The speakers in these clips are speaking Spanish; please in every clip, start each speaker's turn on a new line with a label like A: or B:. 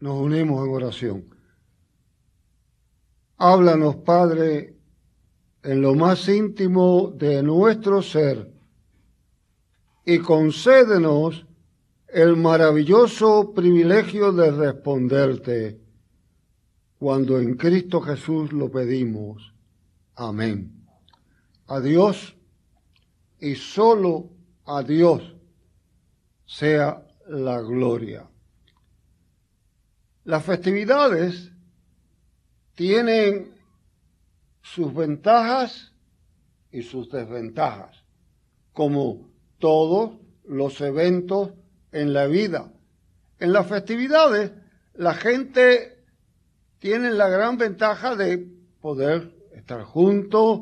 A: nos unimos en oración. Háblanos, Padre, en lo más íntimo de nuestro ser y concédenos el maravilloso privilegio de responderte cuando en Cristo Jesús lo pedimos. Amén. A Dios y solo a Dios sea la gloria. Las festividades tienen sus ventajas y sus desventajas, como todos los eventos en la vida. En las festividades, la gente tiene la gran ventaja de poder estar juntos,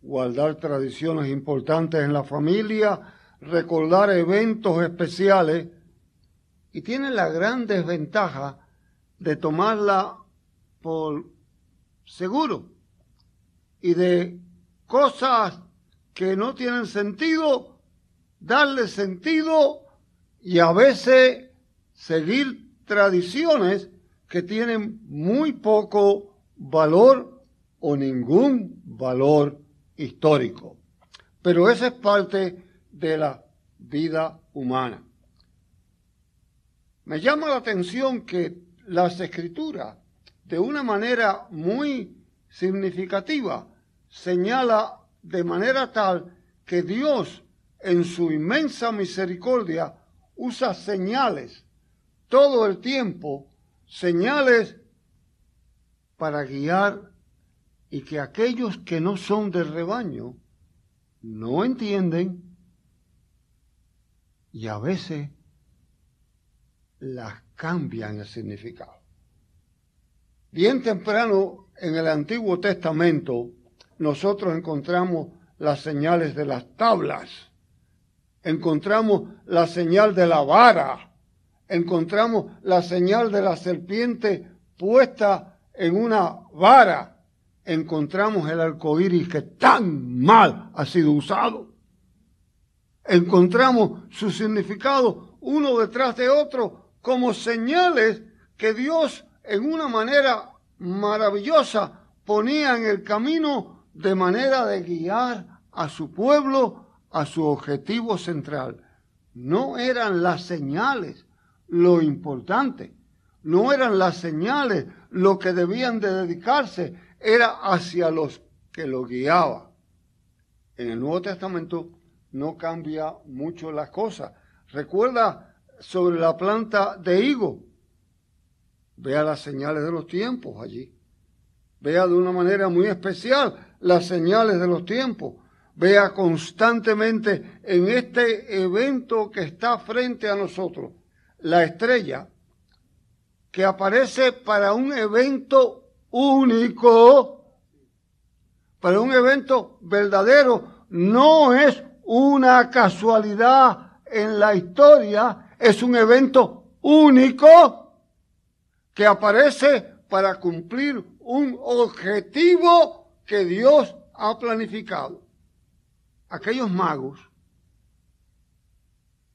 A: guardar tradiciones importantes en la familia, recordar eventos especiales, y tiene la gran desventaja de tomarla por seguro y de cosas que no tienen sentido, darle sentido y a veces seguir tradiciones que tienen muy poco valor o ningún valor histórico. Pero esa es parte de la vida humana. Me llama la atención que las escrituras, de una manera muy significativa, señala de manera tal que Dios, en su inmensa misericordia, usa señales todo el tiempo, señales para guiar y que aquellos que no son del rebaño no entienden y a veces las cambian el significado. Bien temprano en el Antiguo Testamento nosotros encontramos las señales de las tablas, encontramos la señal de la vara, encontramos la señal de la serpiente puesta en una vara, encontramos el arco iris que tan mal ha sido usado. Encontramos su significado uno detrás de otro como señales que Dios en una manera maravillosa ponía en el camino de manera de guiar a su pueblo a su objetivo central. No eran las señales lo importante, no eran las señales lo que debían de dedicarse, era hacia los que lo guiaba. En el Nuevo Testamento no cambia mucho la cosa. Recuerda sobre la planta de higo. Vea las señales de los tiempos allí. Vea de una manera muy especial las señales de los tiempos. Vea constantemente en este evento que está frente a nosotros, la estrella que aparece para un evento único, para un evento verdadero, no es una casualidad en la historia, es un evento único que aparece para cumplir un objetivo que Dios ha planificado. Aquellos magos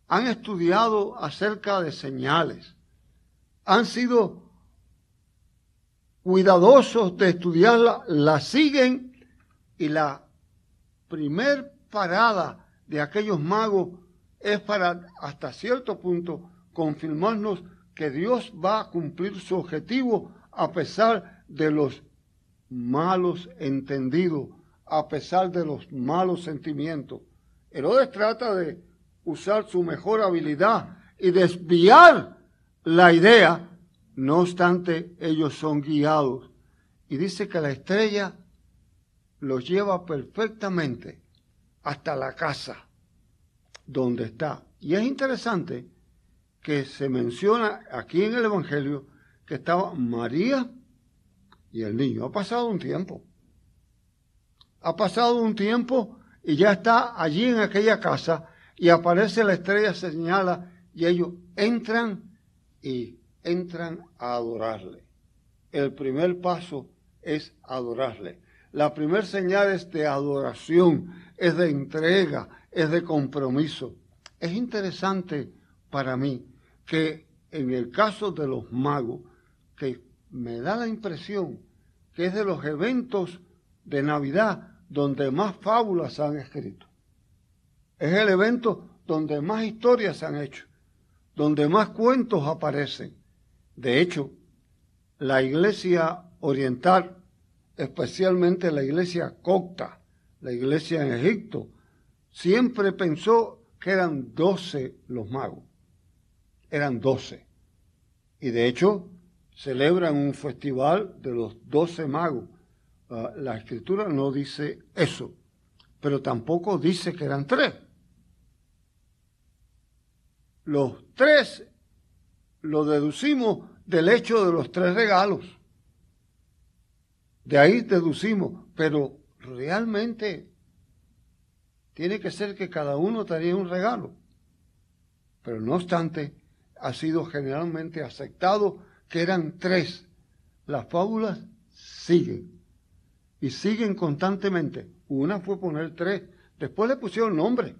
A: han estudiado acerca de señales, han sido cuidadosos de estudiarla, la siguen y la primer parada de aquellos magos es para hasta cierto punto confirmarnos que Dios va a cumplir su objetivo a pesar de los malos entendidos, a pesar de los malos sentimientos. Herodes trata de usar su mejor habilidad y desviar la idea, no obstante ellos son guiados. Y dice que la estrella los lleva perfectamente hasta la casa donde está. Y es interesante que se menciona aquí en el Evangelio que estaba María y el niño. Ha pasado un tiempo. Ha pasado un tiempo y ya está allí en aquella casa y aparece la estrella, se señala y ellos entran y entran a adorarle. El primer paso es adorarle. La primera señal es de adoración, es de entrega, es de compromiso. Es interesante para mí que en el caso de los magos que me da la impresión que es de los eventos de Navidad donde más fábulas se han escrito. Es el evento donde más historias se han hecho, donde más cuentos aparecen. De hecho, la iglesia oriental, especialmente la iglesia copta, la iglesia en Egipto, siempre pensó que eran doce los magos. Eran doce. Y de hecho, celebran un festival de los doce magos. Ah, la escritura no dice eso, pero tampoco dice que eran tres. Los tres lo deducimos del hecho de los tres regalos. De ahí deducimos, pero realmente tiene que ser que cada uno tenía un regalo. Pero no obstante, ha sido generalmente aceptado que eran tres. Las fábulas siguen y siguen constantemente. Una fue poner tres, después le pusieron nombre.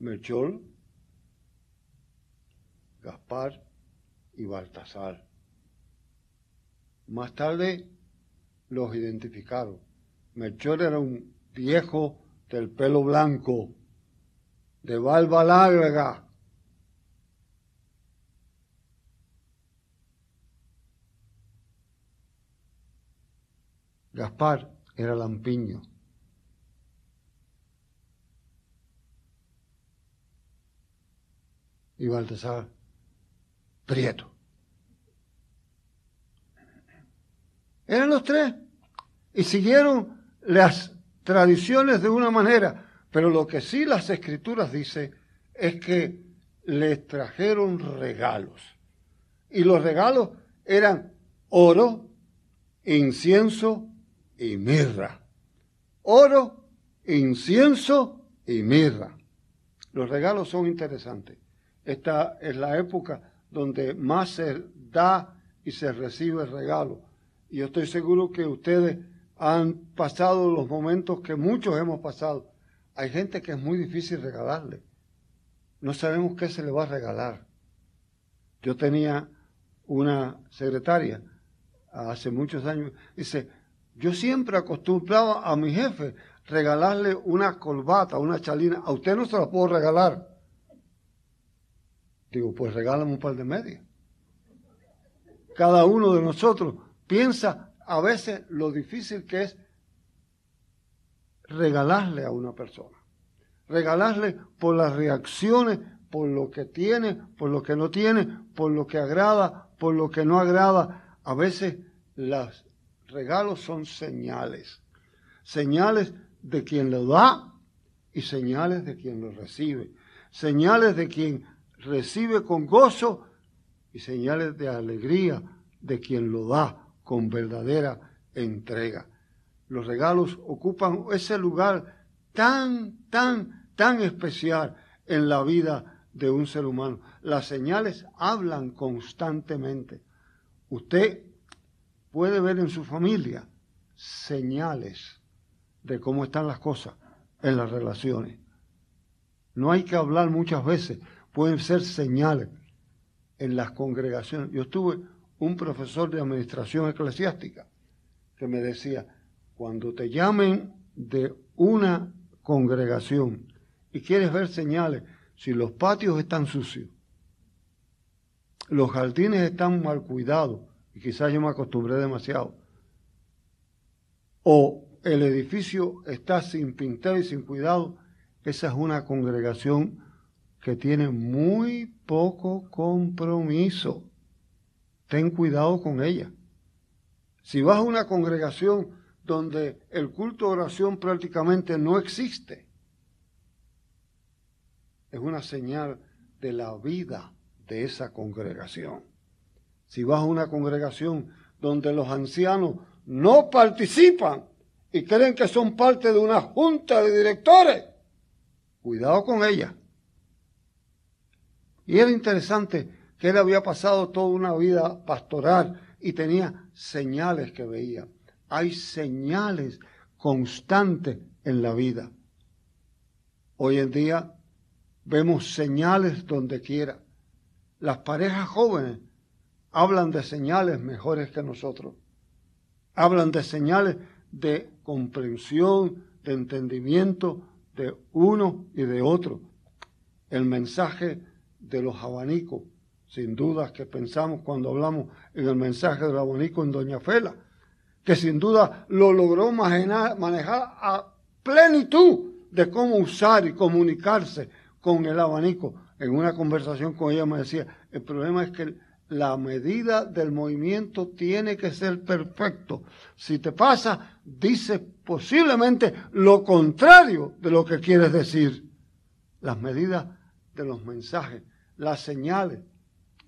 A: Melchor, Gaspar y Baltasar. Más tarde los identificaron. Melchor era un viejo del pelo blanco, de barba larga. Gaspar era lampiño. Y Baltasar, prieto. Eran los tres. Y siguieron las tradiciones de una manera. Pero lo que sí las escrituras dicen es que les trajeron regalos. Y los regalos eran oro, incienso y mirra. Oro, incienso y mirra. Los regalos son interesantes. Esta es la época donde más se da y se recibe el regalo. Y yo estoy seguro que ustedes han pasado los momentos que muchos hemos pasado. Hay gente que es muy difícil regalarle. No sabemos qué se le va a regalar. Yo tenía una secretaria hace muchos años. Dice, yo siempre acostumbraba a mi jefe regalarle una colbata, una chalina. A usted no se la puedo regalar. Digo, pues regálame un par de medias. Cada uno de nosotros piensa a veces lo difícil que es regalarle a una persona. Regalarle por las reacciones, por lo que tiene, por lo que no tiene, por lo que agrada, por lo que no agrada. A veces los regalos son señales. Señales de quien lo da y señales de quien lo recibe. Señales de quien recibe con gozo y señales de alegría de quien lo da con verdadera entrega. Los regalos ocupan ese lugar tan, tan, tan especial en la vida de un ser humano. Las señales hablan constantemente. Usted puede ver en su familia señales de cómo están las cosas en las relaciones. No hay que hablar muchas veces, pueden ser señales en las congregaciones. Yo estuve un profesor de administración eclesiástica que me decía, cuando te llamen de una congregación y quieres ver señales, si los patios están sucios, los jardines están mal cuidados, y quizás yo me acostumbré demasiado, o el edificio está sin pintar y sin cuidado, esa es una congregación que tiene muy poco compromiso ten cuidado con ella. Si vas a una congregación donde el culto de oración prácticamente no existe, es una señal de la vida de esa congregación. Si vas a una congregación donde los ancianos no participan y creen que son parte de una junta de directores, cuidado con ella. Y era interesante que él había pasado toda una vida pastoral y tenía señales que veía. Hay señales constantes en la vida. Hoy en día vemos señales donde quiera. Las parejas jóvenes hablan de señales mejores que nosotros. Hablan de señales de comprensión, de entendimiento de uno y de otro. El mensaje de los abanicos, sin duda que pensamos cuando hablamos en el mensaje del abanico en Doña Fela, que sin duda lo logró manejar a plenitud de cómo usar y comunicarse con el abanico. En una conversación con ella me decía, el problema es que la medida del movimiento tiene que ser perfecto. Si te pasa, dice posiblemente lo contrario de lo que quieres decir. Las medidas de los mensajes, las señales,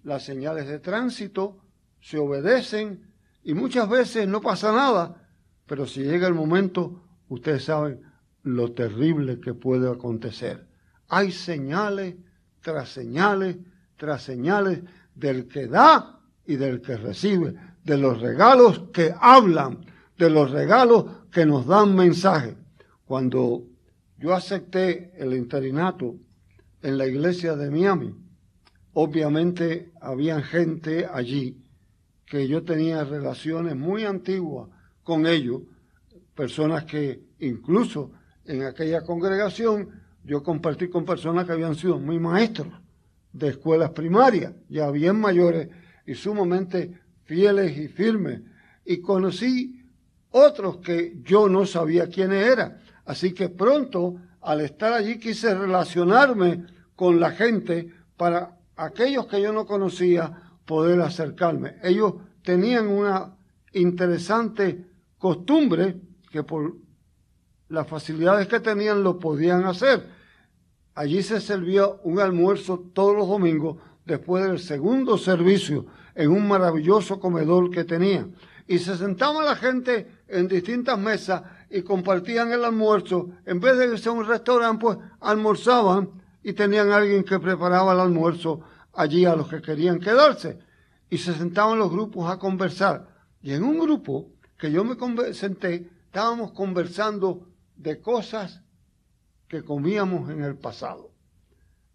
A: las señales de tránsito se obedecen y muchas veces no pasa nada, pero si llega el momento, ustedes saben lo terrible que puede acontecer. Hay señales tras señales tras señales del que da y del que recibe, de los regalos que hablan, de los regalos que nos dan mensaje. Cuando yo acepté el interinato en la iglesia de Miami, obviamente había gente allí que yo tenía relaciones muy antiguas con ellos, personas que incluso en aquella congregación yo compartí con personas que habían sido muy maestros de escuelas primarias, ya bien mayores y sumamente fieles y firmes. Y conocí otros que yo no sabía quiénes eran. Así que pronto, al estar allí, quise relacionarme con la gente para aquellos que yo no conocía poder acercarme. Ellos tenían una interesante costumbre que por las facilidades que tenían lo podían hacer Allí se servía un almuerzo todos los domingos después del segundo servicio en un maravilloso comedor que tenía. Y se sentaba la gente en distintas mesas y compartían el almuerzo. En vez de irse a un restaurante, pues almorzaban y tenían alguien que preparaba el almuerzo allí a los que querían quedarse. Y se sentaban los grupos a conversar. Y en un grupo que yo me senté, estábamos conversando de cosas que comíamos en el pasado.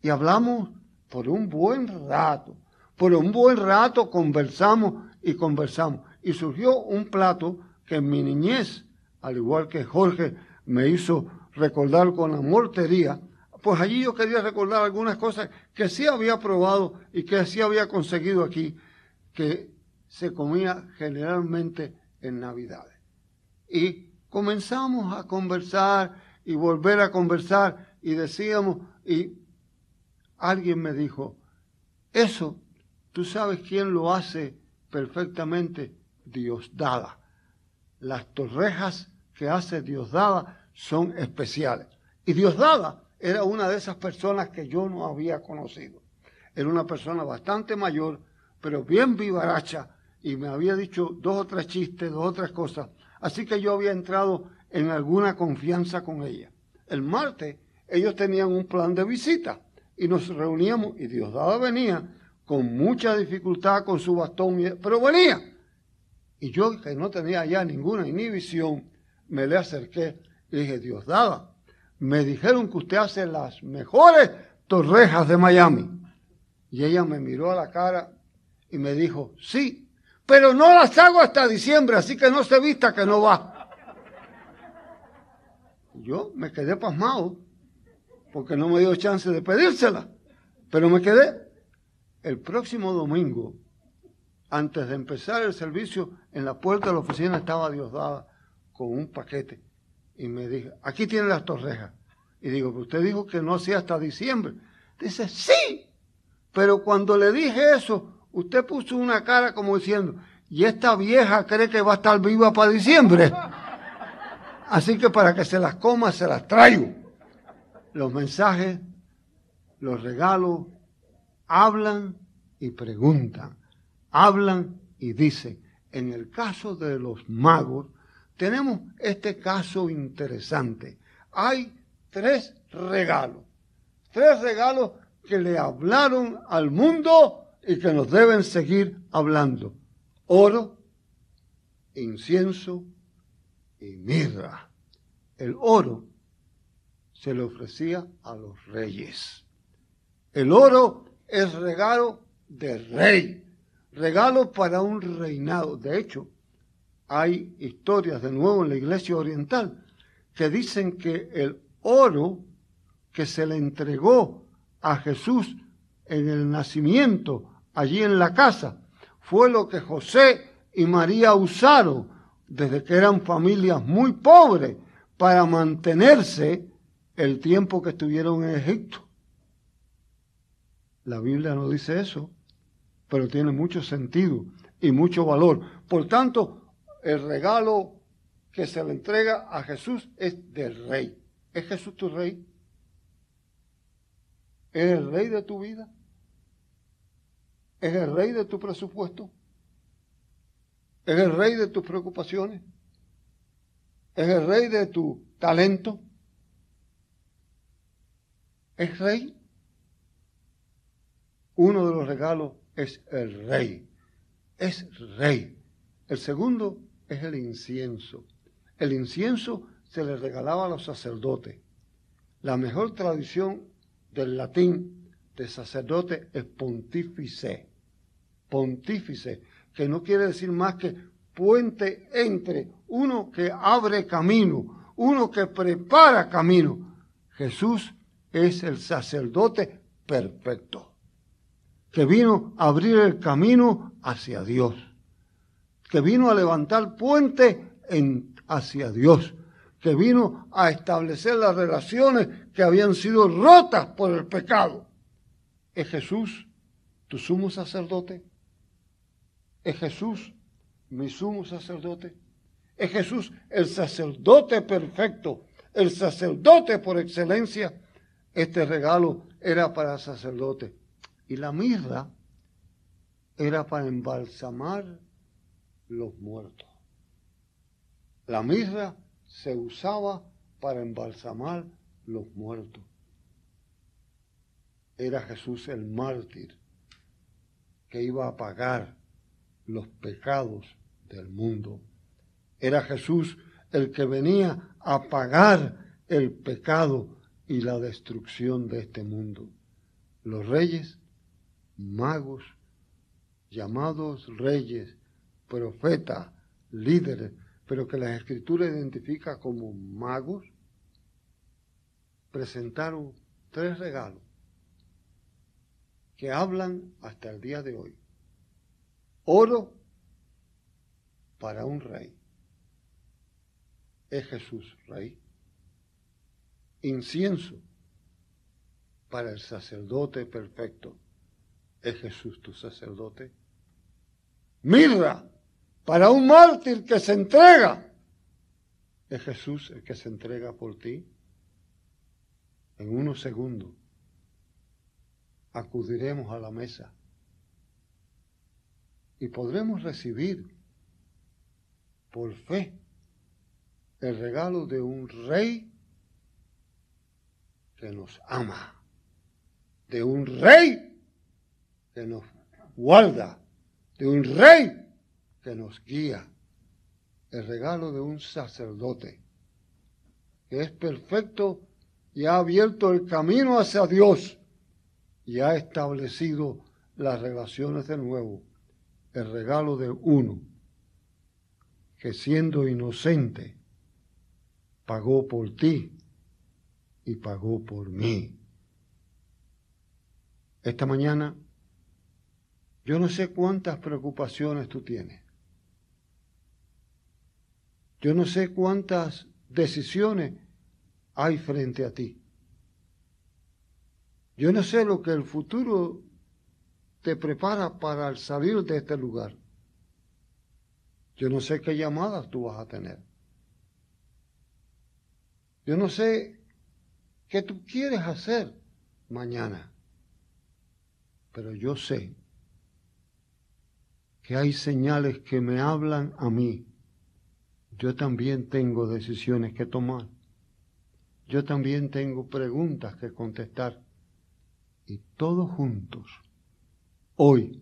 A: Y hablamos por un buen rato. Por un buen rato conversamos y conversamos. Y surgió un plato que en mi niñez, al igual que Jorge me hizo recordar con la mortería, pues allí yo quería recordar algunas cosas que sí había probado y que sí había conseguido aquí, que se comía generalmente en Navidades. Y comenzamos a conversar y volver a conversar y decíamos, y alguien me dijo, eso, tú sabes quién lo hace perfectamente, Diosdada. Las torrejas que hace Diosdada son especiales. Y Diosdada era una de esas personas que yo no había conocido. Era una persona bastante mayor, pero bien vivaracha, y me había dicho dos o tres chistes, dos o tres cosas. Así que yo había entrado en alguna confianza con ella. El martes ellos tenían un plan de visita y nos reuníamos y Diosdada venía con mucha dificultad con su bastón, pero venía. Y yo, que no tenía ya ninguna inhibición, me le acerqué y dije, Diosdada, me dijeron que usted hace las mejores torrejas de Miami. Y ella me miró a la cara y me dijo, sí, pero no las hago hasta diciembre, así que no se vista que no va. Yo me quedé pasmado porque no me dio chance de pedírsela, pero me quedé. El próximo domingo, antes de empezar el servicio, en la puerta de la oficina estaba Diosdada con un paquete y me dijo, aquí tiene las torrejas. Y digo, usted dijo que no hacía hasta diciembre. Dice, sí, pero cuando le dije eso, usted puso una cara como diciendo, y esta vieja cree que va a estar viva para diciembre. Así que para que se las coma, se las traigo. Los mensajes, los regalos, hablan y preguntan, hablan y dicen. En el caso de los magos, tenemos este caso interesante. Hay tres regalos, tres regalos que le hablaron al mundo y que nos deben seguir hablando. Oro, incienso y mirra. El oro se le ofrecía a los reyes. El oro es regalo de rey, regalo para un reinado. De hecho, hay historias de nuevo en la iglesia oriental que dicen que el oro que se le entregó a Jesús en el nacimiento, allí en la casa, fue lo que José y María usaron desde que eran familias muy pobres para mantenerse el tiempo que estuvieron en Egipto. La Biblia no dice eso, pero tiene mucho sentido y mucho valor. Por tanto, el regalo que se le entrega a Jesús es del rey. ¿Es Jesús tu rey? ¿Es el rey de tu vida? ¿Es el rey de tu presupuesto? ¿Es el rey de tus preocupaciones? ¿Es el rey de tu talento? ¿Es rey? Uno de los regalos es el rey. Es rey. El segundo es el incienso. El incienso se le regalaba a los sacerdotes. La mejor tradición del latín de sacerdote es pontífice. Pontífice, que no quiere decir más que puente entre uno que abre camino, uno que prepara camino. Jesús es el sacerdote perfecto, que vino a abrir el camino hacia Dios, que vino a levantar puente en, hacia Dios, que vino a establecer las relaciones que habían sido rotas por el pecado. ¿Es Jesús tu sumo sacerdote? ¿Es Jesús mi sumo sacerdote? ¿Es Jesús el sacerdote perfecto, el sacerdote por excelencia? Este regalo era para sacerdote. Y la mirra era para embalsamar los muertos. La mirra se usaba para embalsamar los muertos. Era Jesús el mártir que iba a pagar los pecados del mundo. Era Jesús el que venía a pagar el pecado y la destrucción de este mundo. Los reyes, magos, llamados reyes, profetas, líderes, pero que la escritura identifica como magos, presentaron tres regalos que hablan hasta el día de hoy. Oro para un rey. Es Jesús, rey incienso para el sacerdote perfecto. ¿Es Jesús tu sacerdote? Mirra para un mártir que se entrega. ¿Es Jesús el que se entrega por ti? En unos segundos acudiremos a la mesa y podremos recibir por fe el regalo de un rey que nos ama, de un rey que nos guarda, de un rey que nos guía, el regalo de un sacerdote que es perfecto y ha abierto el camino hacia Dios y ha establecido las relaciones de nuevo, el regalo de uno que siendo inocente pagó por ti y pagó por mí. Esta mañana, yo no sé cuántas preocupaciones tú tienes. Yo no sé cuántas decisiones hay frente a ti. Yo no sé lo que el futuro te prepara para salir de este lugar. Yo no sé qué llamadas tú vas a tener. Yo no sé que tú quieres hacer mañana. Pero yo sé que hay señales que me hablan a mí. Yo también tengo decisiones que tomar. Yo también tengo preguntas que contestar. Y todos juntos, hoy,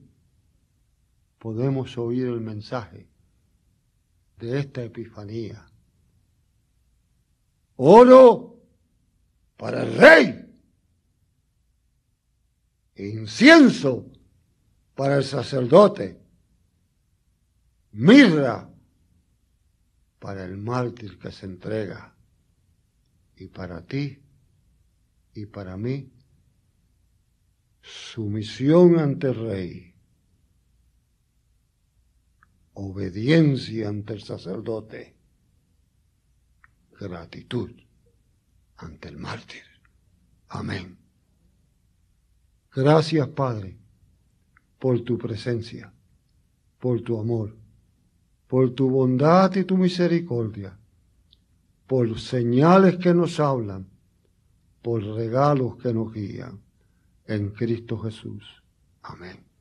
A: podemos oír el mensaje de esta epifanía. Oro para el rey, incienso para el sacerdote, mirra para el mártir que se entrega. Y para ti y para mí, sumisión ante el rey, obediencia ante el sacerdote, gratitud ante el mártir. Amén. Gracias, Padre, por tu presencia, por tu amor, por tu bondad y tu misericordia, por señales que nos hablan, por regalos que nos guían. En Cristo Jesús. Amén.